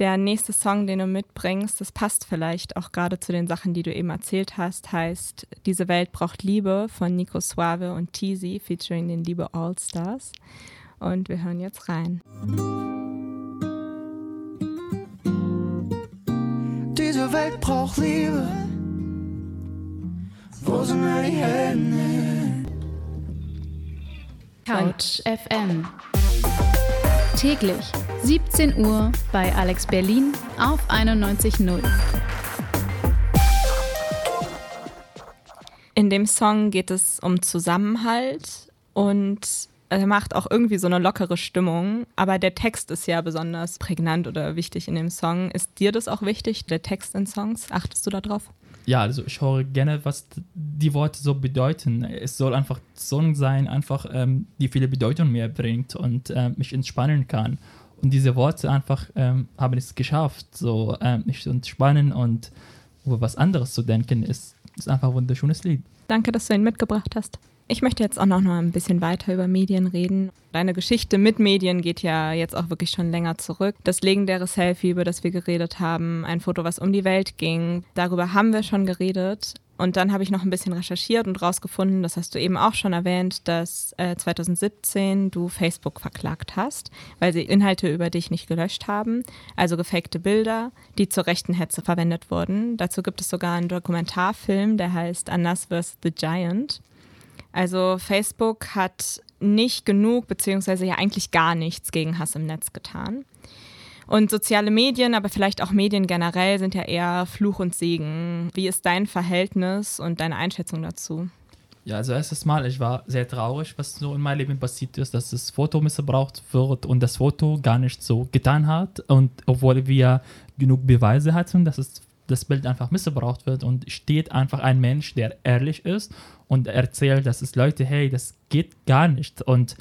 Der nächste Song, den du mitbringst, das passt vielleicht auch gerade zu den Sachen, die du eben erzählt hast, heißt Diese Welt braucht Liebe von Nico Suave und Teasy featuring den Liebe All-Stars. Und wir hören jetzt rein. Diese Welt braucht Liebe. Wo sind die Hände? Couch FM. Täglich 17 Uhr bei Alex Berlin auf 91.0. In dem Song geht es um Zusammenhalt und er macht auch irgendwie so eine lockere Stimmung, aber der Text ist ja besonders prägnant oder wichtig in dem Song. Ist dir das auch wichtig, der Text in Songs? Achtest du da drauf? Ja, also ich höre gerne, was die Worte so bedeuten. Es soll einfach Song sein, einfach ähm, die viele Bedeutung mir bringt und äh, mich entspannen kann. Und diese Worte einfach ähm, haben es geschafft, so ähm, mich zu entspannen und über was anderes zu denken, ist, ist einfach ein wunderschönes Lied. Danke, dass du ihn mitgebracht hast. Ich möchte jetzt auch noch mal ein bisschen weiter über Medien reden. Deine Geschichte mit Medien geht ja jetzt auch wirklich schon länger zurück. Das legendäre Selfie, über das wir geredet haben, ein Foto, was um die Welt ging, darüber haben wir schon geredet. Und dann habe ich noch ein bisschen recherchiert und rausgefunden, das hast du eben auch schon erwähnt, dass äh, 2017 du Facebook verklagt hast, weil sie Inhalte über dich nicht gelöscht haben, also gefakte Bilder, die zur rechten Hetze verwendet wurden. Dazu gibt es sogar einen Dokumentarfilm, der heißt Anas vs. The Giant. Also Facebook hat nicht genug, beziehungsweise ja eigentlich gar nichts gegen Hass im Netz getan. Und soziale Medien, aber vielleicht auch Medien generell, sind ja eher Fluch und Segen. Wie ist dein Verhältnis und deine Einschätzung dazu? Ja, also erstes Mal, ich war sehr traurig, was so in meinem Leben passiert ist, dass das Foto missbraucht wird und das Foto gar nicht so getan hat. Und obwohl wir genug Beweise hatten, dass es das Bild einfach missbraucht wird und steht einfach ein Mensch, der ehrlich ist und erzählt, dass es Leute, hey, das geht gar nicht. Und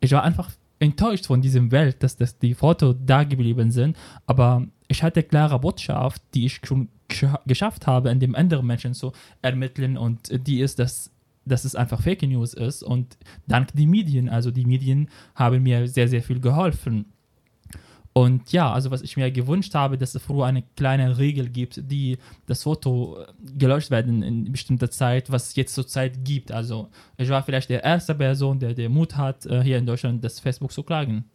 ich war einfach enttäuscht von diesem Welt, dass das die Fotos da geblieben sind. Aber ich hatte klare Botschaft, die ich schon geschafft habe, in dem anderen Menschen zu ermitteln. Und die ist, dass, dass es einfach Fake News ist. Und dank die Medien, also die Medien haben mir sehr, sehr viel geholfen. Und ja, also was ich mir gewünscht habe, dass es früher eine kleine Regel gibt, die das Foto gelöscht werden in bestimmter Zeit, was es jetzt zur Zeit gibt. Also ich war vielleicht der erste Person, der den Mut hat, äh, hier in Deutschland das Facebook zu klagen.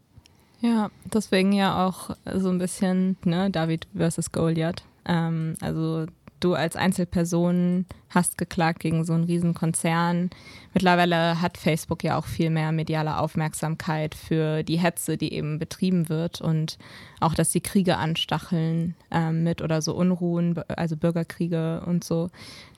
Ja, deswegen ja auch so ein bisschen ne, David versus Goliath. Ähm, also du als Einzelperson hast geklagt gegen so einen riesen Konzern. Mittlerweile hat Facebook ja auch viel mehr mediale Aufmerksamkeit für die Hetze, die eben betrieben wird und auch, dass sie Kriege anstacheln äh, mit oder so Unruhen, also Bürgerkriege und so.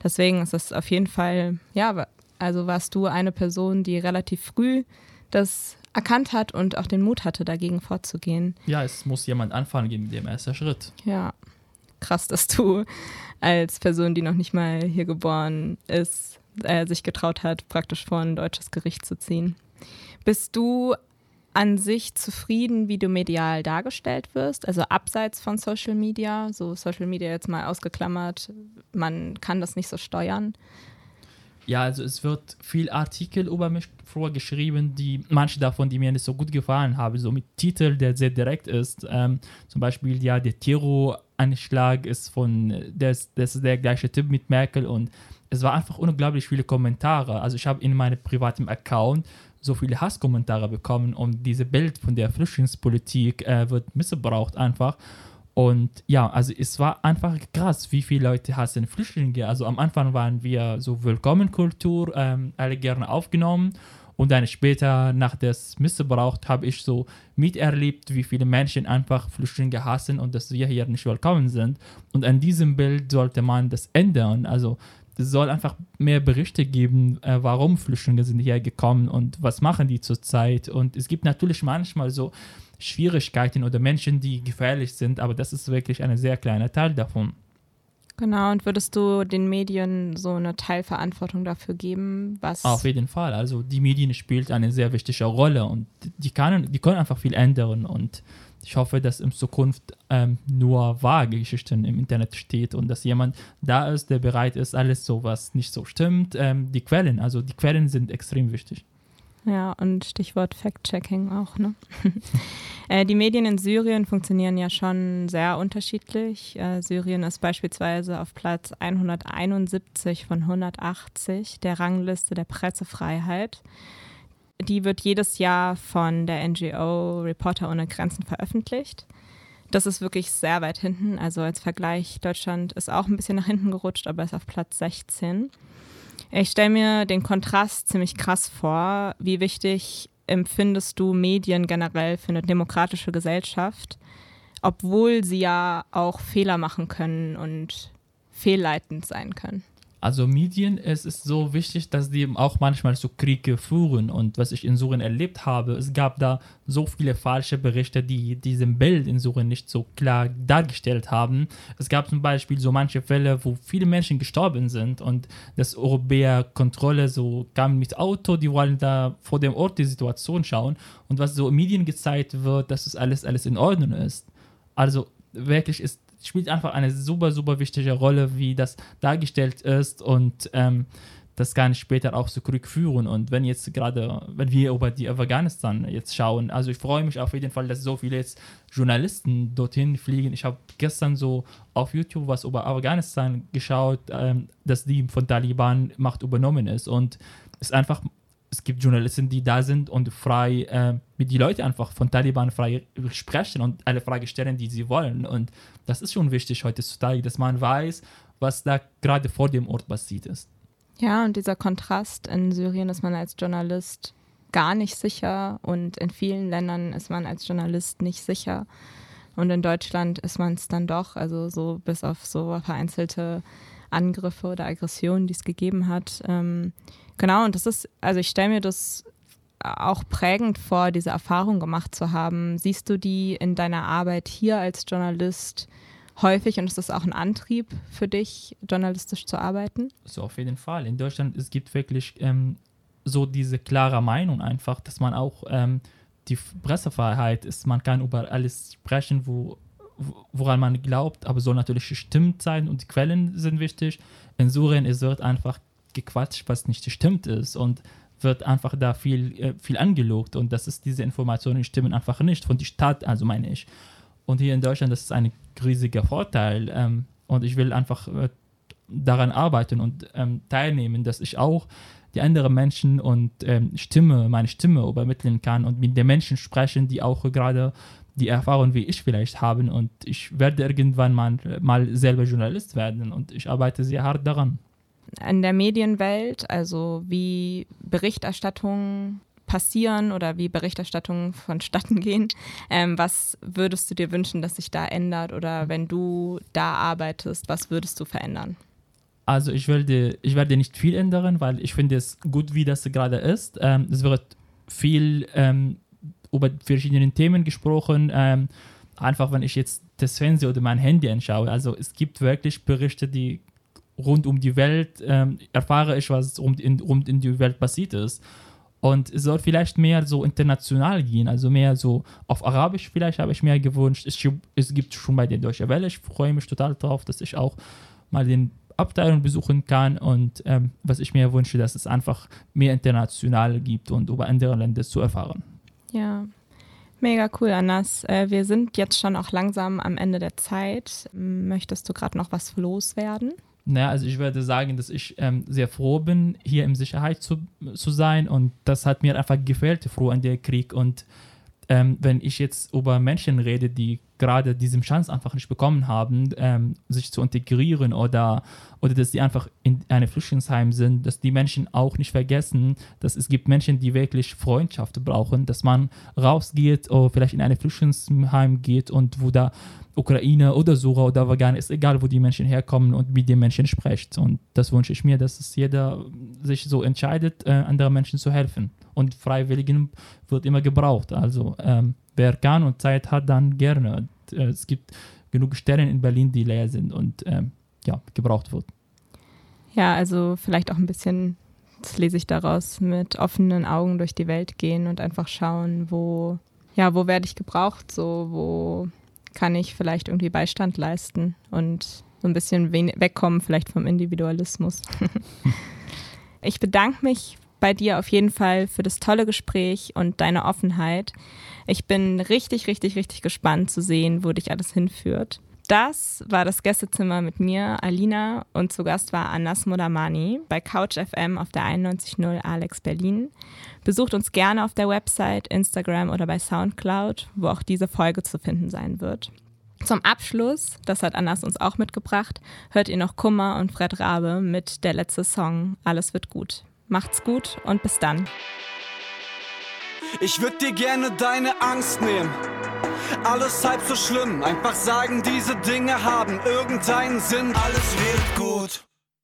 Deswegen ist es auf jeden Fall, ja, also warst du eine Person, die relativ früh das erkannt hat und auch den Mut hatte, dagegen vorzugehen. Ja, es muss jemand anfangen mit dem ersten Schritt. Ja, krass, dass du als Person, die noch nicht mal hier geboren ist, äh, sich getraut hat, praktisch vor ein deutsches Gericht zu ziehen. Bist du an sich zufrieden, wie du medial dargestellt wirst? Also abseits von Social Media, so Social Media jetzt mal ausgeklammert, man kann das nicht so steuern. Ja, also es wird viel Artikel über mich vorgeschrieben, die manche davon, die mir nicht so gut gefallen haben, so mit Titel, der sehr direkt ist. Ähm, zum Beispiel, ja, der Terroranschlag ist von, das, das ist der gleiche Typ mit Merkel und es war einfach unglaublich viele Kommentare. Also ich habe in meinem privaten Account so viele Hasskommentare bekommen und dieses Bild von der Flüchtlingspolitik äh, wird missbraucht einfach. Und ja, also es war einfach krass, wie viele Leute hassen Flüchtlinge. Also am Anfang waren wir so Willkommenkultur, ähm, alle gerne aufgenommen. Und dann später, nach des Missbrauch, habe ich so miterlebt, wie viele Menschen einfach Flüchtlinge hassen und dass wir hier nicht willkommen sind. Und an diesem Bild sollte man das ändern. Also es soll einfach mehr Berichte geben, äh, warum Flüchtlinge sind hierher gekommen und was machen die zurzeit. Und es gibt natürlich manchmal so Schwierigkeiten oder Menschen, die gefährlich sind, aber das ist wirklich ein sehr kleiner Teil davon. Genau, und würdest du den Medien so eine Teilverantwortung dafür geben, was. Auf jeden Fall. Also die Medien spielt eine sehr wichtige Rolle und die, kann, die können einfach viel ändern und ich hoffe, dass in Zukunft ähm, nur vage Geschichten im Internet steht und dass jemand da ist, der bereit ist, alles so, was nicht so stimmt, ähm, die Quellen, also die Quellen sind extrem wichtig. Ja, und Stichwort Fact-Checking auch, ne? äh, die Medien in Syrien funktionieren ja schon sehr unterschiedlich. Äh, Syrien ist beispielsweise auf Platz 171 von 180 der Rangliste der Pressefreiheit. Die wird jedes Jahr von der NGO Reporter ohne Grenzen veröffentlicht. Das ist wirklich sehr weit hinten. Also als Vergleich, Deutschland ist auch ein bisschen nach hinten gerutscht, aber ist auf Platz 16. Ich stelle mir den Kontrast ziemlich krass vor. Wie wichtig empfindest du Medien generell für eine demokratische Gesellschaft, obwohl sie ja auch Fehler machen können und fehlleitend sein können? Also Medien, es ist so wichtig, dass die eben auch manchmal so Kriege führen. Und was ich in Syrien erlebt habe, es gab da so viele falsche Berichte, die diesem Bild in Syrien nicht so klar dargestellt haben. Es gab zum Beispiel so manche Fälle, wo viele Menschen gestorben sind und das Europäer Kontrolle so kam mit Auto, die wollen da vor dem Ort die Situation schauen. Und was so in Medien gezeigt wird, dass es alles, alles in Ordnung ist. Also wirklich ist spielt einfach eine super, super wichtige Rolle, wie das dargestellt ist und ähm, das kann später auch so zurückführen. Und wenn jetzt gerade, wenn wir über die Afghanistan jetzt schauen, also ich freue mich auf jeden Fall, dass so viele jetzt Journalisten dorthin fliegen. Ich habe gestern so auf YouTube was über Afghanistan geschaut, ähm, dass die von Taliban Macht übernommen ist und es ist einfach es gibt Journalisten, die da sind und frei äh, mit die Leute einfach von Taliban frei sprechen und alle Fragen stellen, die sie wollen. Und das ist schon wichtig heutzutage, dass man weiß, was da gerade vor dem Ort passiert ist. Ja, und dieser Kontrast in Syrien ist man als Journalist gar nicht sicher und in vielen Ländern ist man als Journalist nicht sicher. Und in Deutschland ist man es dann doch, also so bis auf so vereinzelte Angriffe oder Aggressionen, die es gegeben hat. Ähm, Genau, und das ist, also ich stelle mir das auch prägend vor, diese Erfahrung gemacht zu haben. Siehst du die in deiner Arbeit hier als Journalist häufig und ist das auch ein Antrieb für dich, journalistisch zu arbeiten? So, auf jeden Fall. In Deutschland es gibt wirklich ähm, so diese klare Meinung einfach, dass man auch ähm, die Pressefreiheit ist, man kann über alles sprechen, wo, woran man glaubt, aber soll natürlich gestimmt sein und die Quellen sind wichtig. In Syrien es wird einfach gequatscht, was nicht stimmt ist und wird einfach da viel, äh, viel angelogt und das ist diese Informationen stimmen einfach nicht von der Stadt, also meine ich. Und hier in Deutschland, das ist ein riesiger Vorteil ähm, und ich will einfach äh, daran arbeiten und ähm, teilnehmen, dass ich auch die anderen Menschen und ähm, Stimme, meine Stimme übermitteln kann und mit den Menschen sprechen, die auch gerade die Erfahrung wie ich vielleicht haben und ich werde irgendwann mal, mal selber Journalist werden und ich arbeite sehr hart daran in der Medienwelt, also wie Berichterstattungen passieren oder wie Berichterstattungen vonstatten gehen. Ähm, was würdest du dir wünschen, dass sich da ändert oder wenn du da arbeitest, was würdest du verändern? Also ich werde, ich werde nicht viel ändern, weil ich finde es gut, wie das gerade ist. Ähm, es wird viel ähm, über verschiedene Themen gesprochen. Ähm, einfach wenn ich jetzt das Fernsehen oder mein Handy anschaue. Also es gibt wirklich Berichte, die rund um die Welt ähm, erfahre ich, was rund in, rund in die Welt passiert ist. Und es soll vielleicht mehr so international gehen, also mehr so auf Arabisch vielleicht habe ich mir gewünscht. Es, es gibt schon bei der Deutsche Welle, ich freue mich total drauf, dass ich auch mal den Abteilung besuchen kann und ähm, was ich mir wünsche, dass es einfach mehr international gibt und über andere Länder zu erfahren. Ja, Mega cool, Anas. Äh, wir sind jetzt schon auch langsam am Ende der Zeit. Möchtest du gerade noch was loswerden? Naja, also ich würde sagen, dass ich ähm, sehr froh bin, hier in Sicherheit zu, zu sein. Und das hat mir einfach gefällt, froh an der Krieg. Und ähm, wenn ich jetzt über Menschen rede, die gerade diesen Chance einfach nicht bekommen haben, ähm, sich zu integrieren oder, oder dass sie einfach in einem Flüchtlingsheim sind, dass die Menschen auch nicht vergessen, dass es gibt Menschen, die wirklich Freundschaft brauchen, dass man rausgeht oder vielleicht in ein Flüchtlingsheim geht und wo da Ukraine oder Sura oder Afghanistan, ist egal, wo die Menschen herkommen und mit den Menschen spricht. Und das wünsche ich mir, dass es jeder sich so entscheidet, äh, anderen Menschen zu helfen. Und Freiwilligen wird immer gebraucht. Also ähm, wer kann und Zeit hat, dann gerne. Äh, es gibt genug Stellen in Berlin, die leer sind und ähm, ja, gebraucht wird. Ja, also vielleicht auch ein bisschen, das lese ich daraus, mit offenen Augen durch die Welt gehen und einfach schauen, wo, ja, wo werde ich gebraucht, so, wo kann ich vielleicht irgendwie Beistand leisten und so ein bisschen wegkommen vielleicht vom Individualismus. ich bedanke mich bei dir auf jeden Fall für das tolle Gespräch und deine Offenheit. Ich bin richtig, richtig, richtig gespannt zu sehen, wo dich alles hinführt. Das war das Gästezimmer mit mir, Alina, und zu Gast war Anas Modamani bei Couch FM auf der 91.0 Alex Berlin. Besucht uns gerne auf der Website, Instagram oder bei Soundcloud, wo auch diese Folge zu finden sein wird. Zum Abschluss, das hat Anas uns auch mitgebracht, hört ihr noch Kummer und Fred Rabe mit der letzte Song Alles wird gut. Macht's gut und bis dann. Ich würde dir gerne deine Angst nehmen alles halb so schlimm. Einfach sagen, diese Dinge haben irgendeinen Sinn. Alles wird gut.